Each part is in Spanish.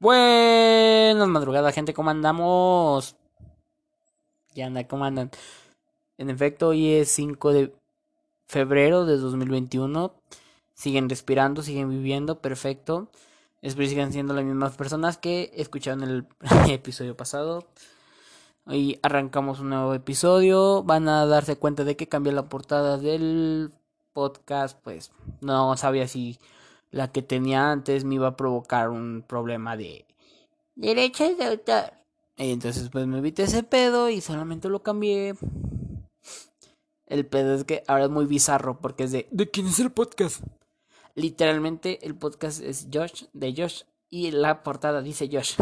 Buenas madrugadas, gente, ¿cómo andamos? Ya anda, ¿cómo andan? En efecto, hoy es 5 de febrero de 2021. Siguen respirando, siguen viviendo, perfecto. Espero que sigan siendo las mismas personas que escucharon el episodio pasado. Hoy arrancamos un nuevo episodio. Van a darse cuenta de que cambié la portada del podcast. Pues no sabía si la que tenía antes me iba a provocar un problema de derechos de autor. Entonces pues me evité ese pedo y solamente lo cambié. El pedo es que ahora es muy bizarro porque es de ¿De quién es el podcast? Literalmente el podcast es Josh, de Josh, y la portada dice Josh.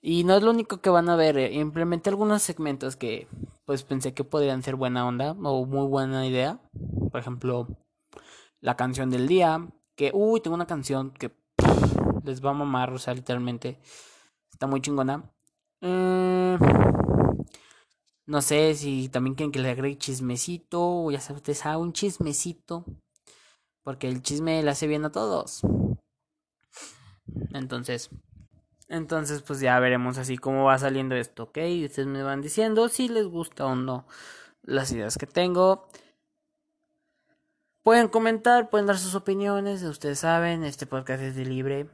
Y no es lo único que van a ver, eh, implementé algunos segmentos que pues pensé que podrían ser buena onda o muy buena idea. Por ejemplo, la canción del día, que, uy, tengo una canción que les va a mamar, o sea, literalmente está muy chingona. Eh, no sé si también quieren que le agregue chismecito, ya sabes, ustedes un chismecito, porque el chisme le hace bien a todos. Entonces, entonces pues ya veremos así cómo va saliendo esto, ¿ok? Ustedes me van diciendo si les gusta o no las ideas que tengo. Pueden comentar, pueden dar sus opiniones, ustedes saben, este podcast es de libre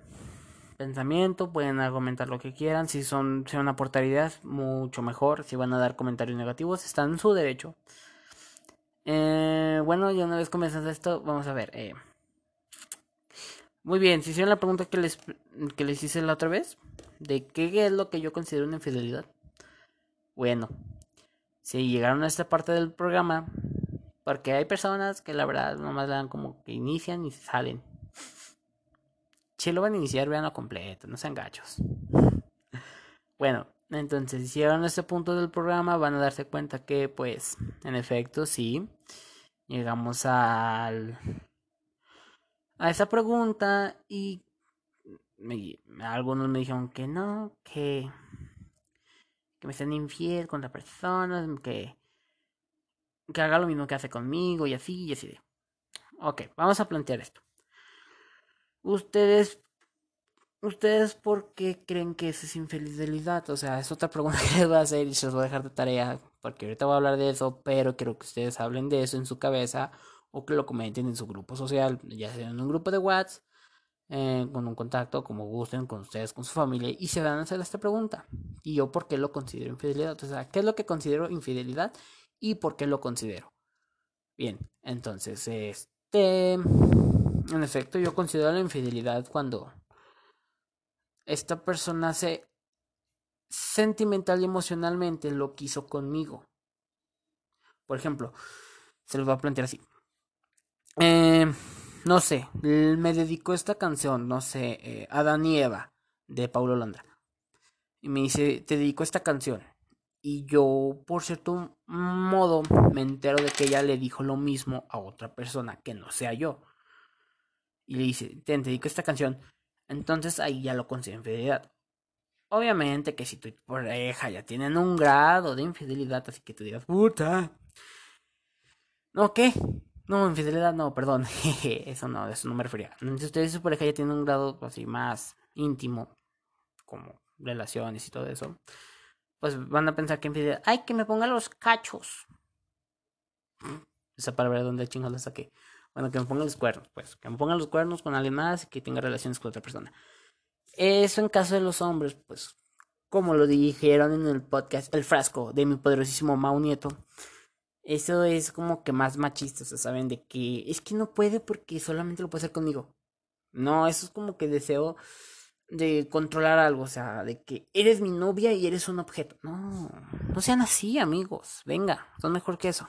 pensamiento, pueden comentar lo que quieran, si son si van a aportar ideas, mucho mejor, si van a dar comentarios negativos, están en su derecho. Eh, bueno, ya una vez comenzando esto, vamos a ver. Eh. Muy bien, si hicieron la pregunta que les, que les hice la otra vez, de qué es lo que yo considero una infidelidad. Bueno, si llegaron a esta parte del programa, porque hay personas que la verdad nomás le dan como que inician y salen. Si lo van a iniciar, veanlo completo, no sean gachos. Bueno, entonces, si llegaron a este punto del programa, van a darse cuenta que, pues, en efecto, sí. Llegamos al. a esa pregunta y. algunos me dijeron que no, que. que me estén infiel con la persona, que que haga lo mismo que hace conmigo y así y así. Ok, vamos a plantear esto. Ustedes, ustedes, ¿por qué creen que eso es infidelidad? O sea, es otra pregunta que les voy a hacer y se los voy a dejar de tarea porque ahorita voy a hablar de eso, pero quiero que ustedes hablen de eso en su cabeza o que lo comenten en su grupo social, ya sea en un grupo de WhatsApp, eh, con un contacto, como gusten, con ustedes, con su familia, y se van a hacer esta pregunta. ¿Y yo por qué lo considero infidelidad? O sea, ¿qué es lo que considero infidelidad? Y por qué lo considero. Bien, entonces, este, en efecto, yo considero la infidelidad cuando esta persona se sentimental y emocionalmente lo quiso conmigo. Por ejemplo, se los voy a plantear así. Eh, no sé, me dedicó esta canción, no sé, eh, Adán y Eva, de Paulo Londra. Y me dice, te dedico esta canción. Y yo, por cierto modo, me entero de que ella le dijo lo mismo a otra persona que no sea yo. Y le dice, te dedico esta canción. Entonces ahí ya lo considero infidelidad. Obviamente que si tu pareja ya tienen un grado de infidelidad, así que tú digas, puta. No, ¿qué? No, infidelidad no, perdón. eso no, eso no me refería. Si ustedes y su pareja ya tienen un grado así más íntimo, como relaciones y todo eso pues van a pensar que en ay, que me ponga los cachos. Esa palabra de donde chingados la saqué. Bueno, que me ponga los cuernos, pues, que me pongan los cuernos con alguien más y que tenga relaciones con otra persona. Eso en caso de los hombres, pues, como lo dijeron en el podcast El Frasco de mi poderosísimo Mau Nieto, eso es como que más machista, saben de que es que no puede porque solamente lo puede hacer conmigo. No, eso es como que deseo de controlar algo, o sea, de que eres mi novia y eres un objeto. No, no sean así, amigos. Venga, son mejor que eso.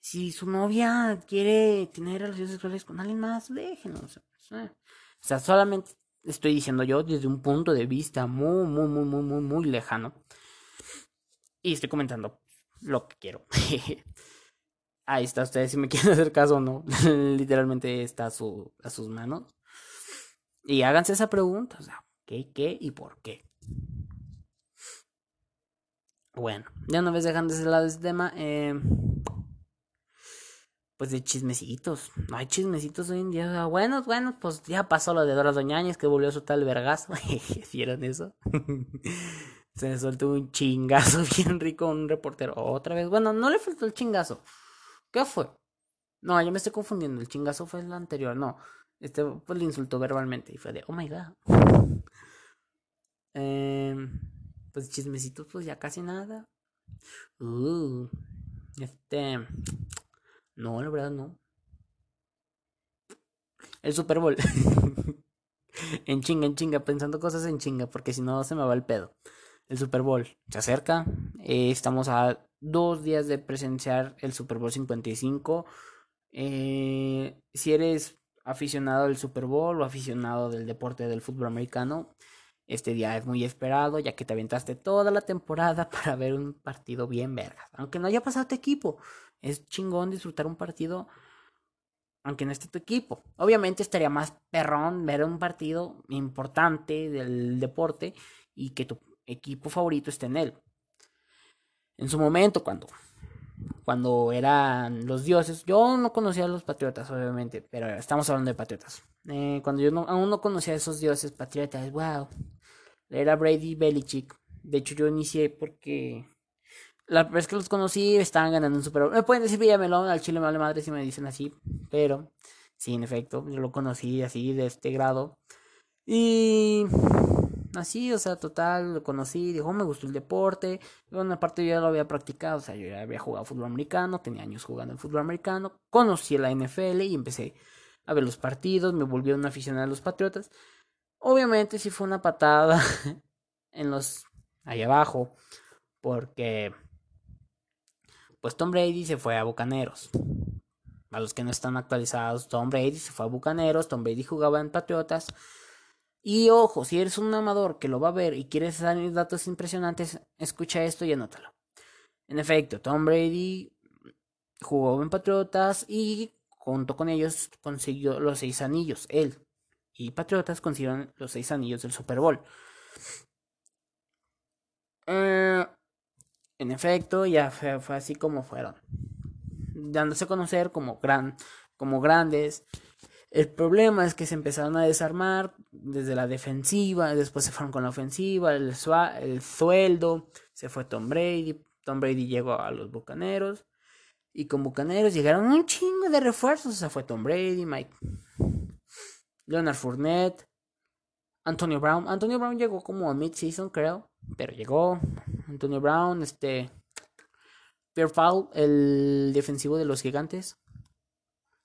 Si su novia quiere tener relaciones sexuales con alguien más, déjenos. O sea, solamente estoy diciendo yo desde un punto de vista muy, muy, muy, muy, muy, muy lejano. Y estoy comentando lo que quiero. Ahí está, ustedes si me quieren hacer caso o no. Literalmente está a, su, a sus manos. Y háganse esa pregunta, o sea, ¿qué, qué y por qué? Bueno, ya una vez dejando ese lado ese tema, eh, pues de chismecitos. No hay chismecitos hoy en día. Bueno, bueno, pues ya pasó lo de Dora Doñañez que volvió a soltar el vergazo. ¿Vieron eso? Se soltó un chingazo bien rico un reportero. Otra vez. Bueno, no le faltó el chingazo. ¿Qué fue? No, yo me estoy confundiendo. El chingazo fue el anterior. No. Este pues le insultó verbalmente. Y fue de, oh my god. Em, pues chismecitos, pues ya casi nada. Uh, este. No, la verdad no. El Super Bowl. en chinga, en chinga, pensando cosas en chinga, porque si no se me va el pedo. El Super Bowl se acerca. Eh, estamos a dos días de presenciar el Super Bowl 55. Eh, si eres aficionado del Super Bowl o aficionado del deporte del fútbol americano, este día es muy esperado, ya que te aventaste toda la temporada para ver un partido bien verga. Aunque no haya pasado tu equipo, es chingón disfrutar un partido aunque no esté tu equipo. Obviamente estaría más perrón ver un partido importante del deporte y que tu equipo favorito esté en él. En su momento, cuando, cuando eran los dioses, yo no conocía a los patriotas, obviamente, pero estamos hablando de patriotas. Eh, cuando yo aún no conocía a esos dioses patriotas, wow, era Brady Belichick. De hecho, yo inicié porque la vez que los conocí estaban ganando un Super. Me pueden decir Villamelón, al chile me vale madre si me dicen así, pero sí, en efecto, yo lo conocí así, de este grado. Y así, o sea, total, lo conocí, dijo, me gustó el deporte. Bueno, aparte yo ya lo había practicado, o sea, yo ya había jugado fútbol americano, tenía años jugando el fútbol americano, conocí la NFL y empecé a ver los partidos, me volví un aficionado a los Patriotas. Obviamente sí fue una patada en los ahí abajo, porque pues Tom Brady se fue a Bucaneros. A los que no están actualizados, Tom Brady se fue a Bucaneros, Tom Brady jugaba en Patriotas. Y ojo, si eres un amador que lo va a ver y quieres saber datos impresionantes, escucha esto y anótalo. En efecto, Tom Brady jugó en Patriotas y junto con ellos consiguió los seis anillos, él. Y Patriotas consiguieron los seis anillos del Super Bowl. Eh, en efecto, ya fue, así como fueron. Dándose a conocer como, gran, como grandes. El problema es que se empezaron a desarmar desde la defensiva, después se fueron con la ofensiva, el, el sueldo, se fue Tom Brady, Tom Brady llegó a los Bucaneros y con Bucaneros llegaron un chingo de refuerzos, o sea, fue Tom Brady, Mike, Leonard Fournette, Antonio Brown, Antonio Brown llegó como a mid-season creo, pero llegó, Antonio Brown, este. Pierre Foul, el defensivo de los gigantes.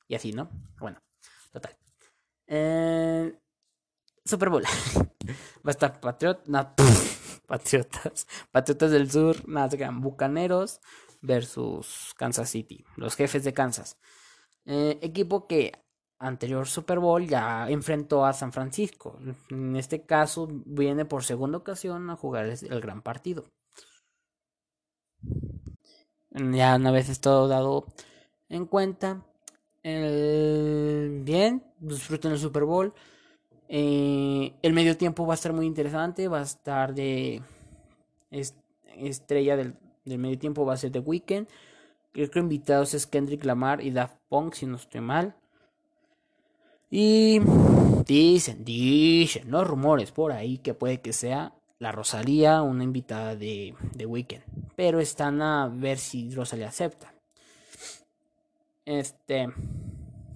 Y así, ¿no? Bueno, total. Eh, Super Bowl. Va a estar Patriot, Patriotas. Patriotas del Sur, Nazgan, Bucaneros versus Kansas City. Los jefes de Kansas. Eh, equipo que anterior Super Bowl ya enfrentó a San Francisco. En este caso viene por segunda ocasión a jugar el gran partido. Ya una vez todo dado en cuenta. Bien, disfruten el Super Bowl. Eh, el medio tiempo va a estar muy interesante. Va a estar de estrella del, medio tiempo. Va a ser de Weekend. Creo que invitados es Kendrick Lamar y Daft Punk, si no estoy mal. Y dicen, dicen los rumores por ahí que puede que sea la Rosalía, una invitada de, de Weekend. Pero están a ver si Rosalía acepta. Este.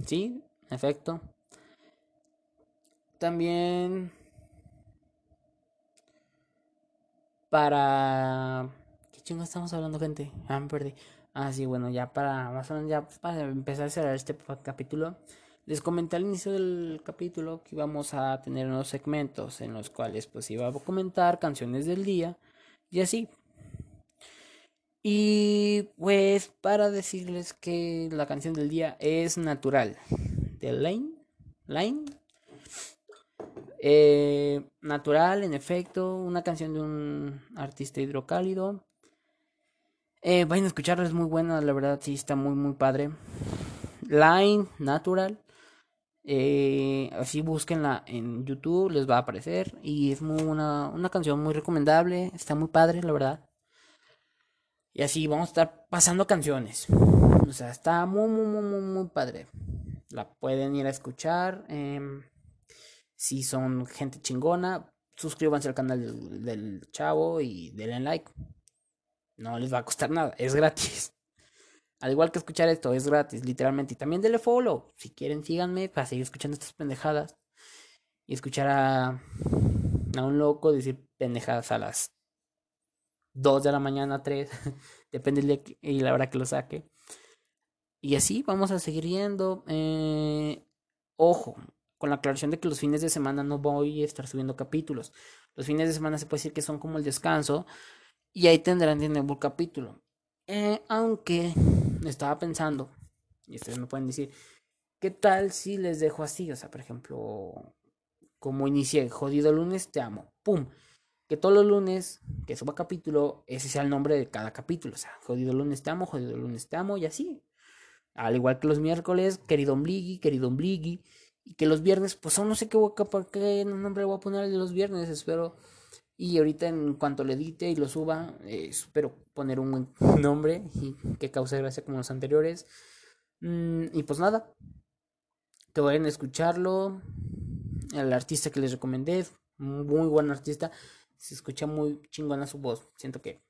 Sí, efecto. También. Para. ¿Qué chingo estamos hablando, gente? Ah, me perdí. Ah, sí, bueno, ya para. Más o menos ya para empezar a cerrar este capítulo. Les comenté al inicio del capítulo que íbamos a tener unos segmentos en los cuales pues iba a comentar canciones del día y así. Y pues para decirles que la canción del día es Natural de Lane. Lane. Eh, natural, en efecto, una canción de un artista hidrocálido. Eh, vayan a escucharla, es muy buena, la verdad, sí, está muy, muy padre. Line, Natural. Eh, así búsquenla en YouTube, les va a aparecer. Y es muy una, una canción muy recomendable, está muy padre, la verdad. Y así vamos a estar pasando canciones. O sea, está muy, muy, muy, muy, padre. La pueden ir a escuchar. Em, si son gente chingona, suscríbanse al canal del, del chavo y denle like. No les va a costar nada, es gratis. Al igual que escuchar esto, es gratis, literalmente. Y también denle follow. Si quieren, síganme para seguir escuchando estas pendejadas. Y escuchar a, a un loco decir pendejadas a las 2 de la mañana, 3. Depende de y la hora que lo saque. Y así vamos a seguir yendo. Eh, ojo, con la aclaración de que los fines de semana no voy a estar subiendo capítulos. Los fines de semana se puede decir que son como el descanso. Y ahí tendrán de nuevo el capítulo. Eh, aunque estaba pensando, y ustedes me pueden decir, ¿qué tal si les dejo así? O sea, por ejemplo, como inicié, jodido lunes, te amo. ¡Pum! Que todos los lunes que suba capítulo, ese sea el nombre de cada capítulo. O sea, jodido lunes te amo, jodido lunes te amo, y así. Al igual que los miércoles, querido Ombligui, querido Ombligui. Y que los viernes, pues aún no sé qué, voy a, qué nombre voy a poner de los viernes, espero. Y ahorita en cuanto le edite y lo suba, eh, espero poner un buen nombre y que cause gracia como los anteriores. Mm, y pues nada, que vayan a escucharlo. El artista que les recomendé, muy buen artista. Se escucha muy chingona su voz. Siento que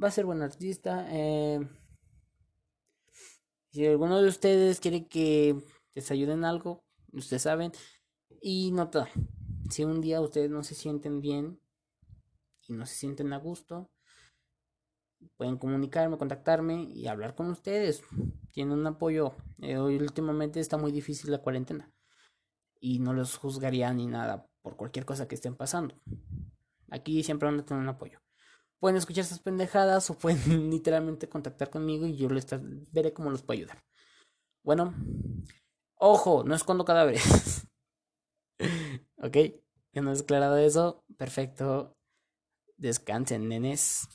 va a ser buen artista. Eh, si alguno de ustedes quiere que les ayuden algo, ustedes saben. Y nota, si un día ustedes no se sienten bien y no se sienten a gusto, pueden comunicarme, contactarme y hablar con ustedes. Tienen un apoyo. Eh, hoy últimamente está muy difícil la cuarentena y no los juzgaría ni nada por cualquier cosa que estén pasando. Aquí siempre van a tener un apoyo. Pueden escuchar esas pendejadas o pueden literalmente contactar conmigo y yo les veré cómo los puedo ayudar. Bueno, ojo, no escondo cadáveres. ok, ya no he declarado eso. Perfecto. Descansen, nenes.